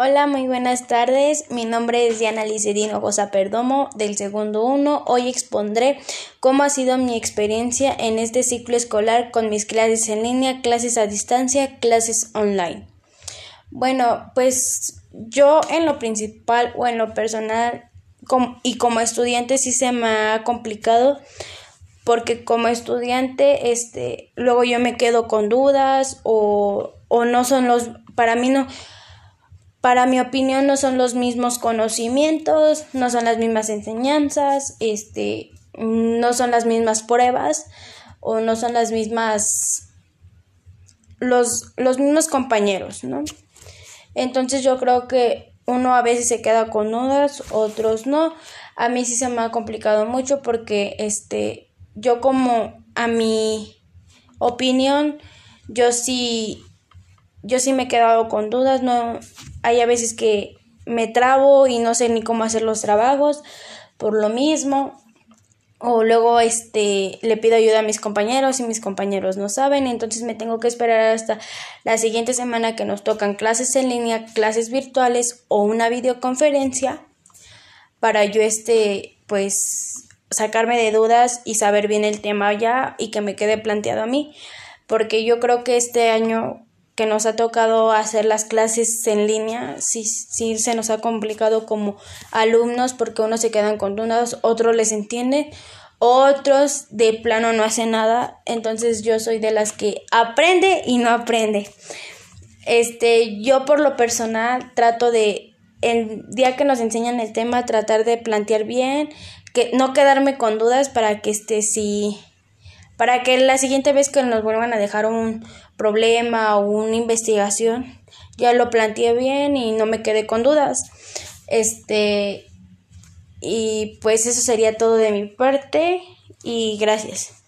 Hola, muy buenas tardes. Mi nombre es Diana Licedino Goza Perdomo del segundo uno. Hoy expondré cómo ha sido mi experiencia en este ciclo escolar con mis clases en línea, clases a distancia, clases online. Bueno, pues yo en lo principal o en lo personal y como estudiante sí se me ha complicado porque como estudiante este luego yo me quedo con dudas o, o no son los para mí no para mi opinión no son los mismos conocimientos, no son las mismas enseñanzas, este, no son las mismas pruebas o no son las mismas los, los mismos compañeros, ¿no? Entonces yo creo que uno a veces se queda con dudas, otros no. A mí sí se me ha complicado mucho porque este yo como a mi opinión yo sí yo sí me he quedado con dudas, no hay a veces que me trabo y no sé ni cómo hacer los trabajos por lo mismo. O luego este le pido ayuda a mis compañeros y mis compañeros no saben, entonces me tengo que esperar hasta la siguiente semana que nos tocan clases en línea, clases virtuales o una videoconferencia para yo este pues sacarme de dudas y saber bien el tema ya y que me quede planteado a mí, porque yo creo que este año que nos ha tocado hacer las clases en línea, sí, sí se nos ha complicado como alumnos porque unos se quedan con dudas, otros les entienden, otros de plano no hacen nada, entonces yo soy de las que aprende y no aprende. Este, yo por lo personal trato de el día que nos enseñan el tema tratar de plantear bien, que no quedarme con dudas para que este si para que la siguiente vez que nos vuelvan a dejar un problema o una investigación ya lo planteé bien y no me quedé con dudas. Este y pues eso sería todo de mi parte y gracias.